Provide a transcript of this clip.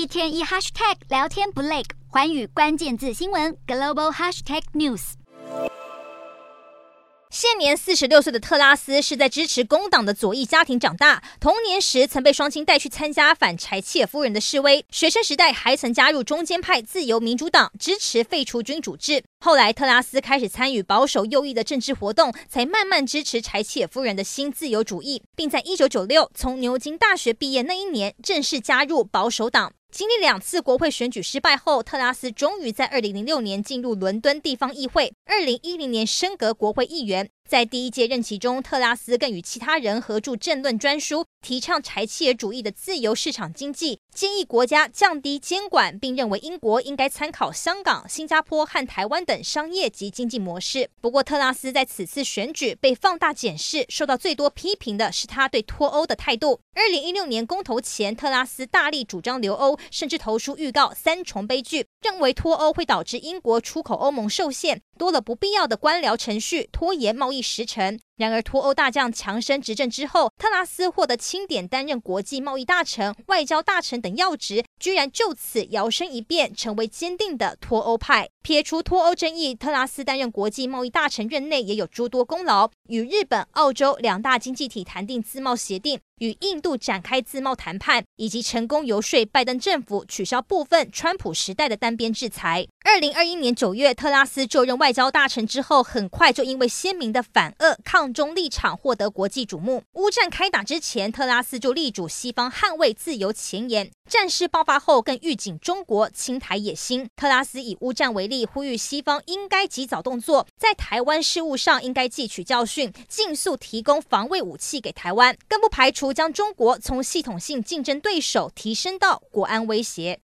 一天一 hashtag 聊天不累，环宇关键字新闻 global hashtag news。现年四十六岁的特拉斯是在支持工党的左翼家庭长大，童年时曾被双亲带去参加反柴契夫人的示威，学生时代还曾加入中间派自由民主党，支持废除君主制。后来特拉斯开始参与保守右翼的政治活动，才慢慢支持柴契夫人的新自由主义，并在一九九六从牛津大学毕业那一年正式加入保守党。经历两次国会选举失败后，特拉斯终于在二零零六年进入伦敦地方议会，二零一零年升格国会议员。在第一届任期中，特拉斯更与其他人合著政论专书，提倡柴契尔主义的自由市场经济，建议国家降低监管，并认为英国应该参考香港、新加坡和台湾等商业及经济模式。不过，特拉斯在此次选举被放大检视，受到最多批评的是他对脱欧的态度。二零一六年公投前，特拉斯大力主张留欧，甚至投书预告三重悲剧，认为脱欧会导致英国出口欧盟受限。多了不必要的官僚程序，拖延贸易时辰。然而，脱欧大将强生执政之后，特拉斯获得钦点，担任国际贸易大臣、外交大臣等要职，居然就此摇身一变，成为坚定的脱欧派。撇除脱欧争议，特拉斯担任国际贸易大臣任内也有诸多功劳，与日本、澳洲两大经济体谈定自贸协定，与印度展开自贸谈判，以及成功游说拜登政府取消部分川普时代的单边制裁。二零二一年九月，特拉斯就任外交大臣之后，很快就因为鲜明的反俄中立场获得国际瞩目。乌战开打之前，特拉斯就力主西方捍卫自由前沿；战事爆发后，更预警中国侵台野心。特拉斯以乌战为例，呼吁西方应该及早动作，在台湾事务上应该汲取教训，尽速提供防卫武器给台湾，更不排除将中国从系统性竞争对手提升到国安威胁。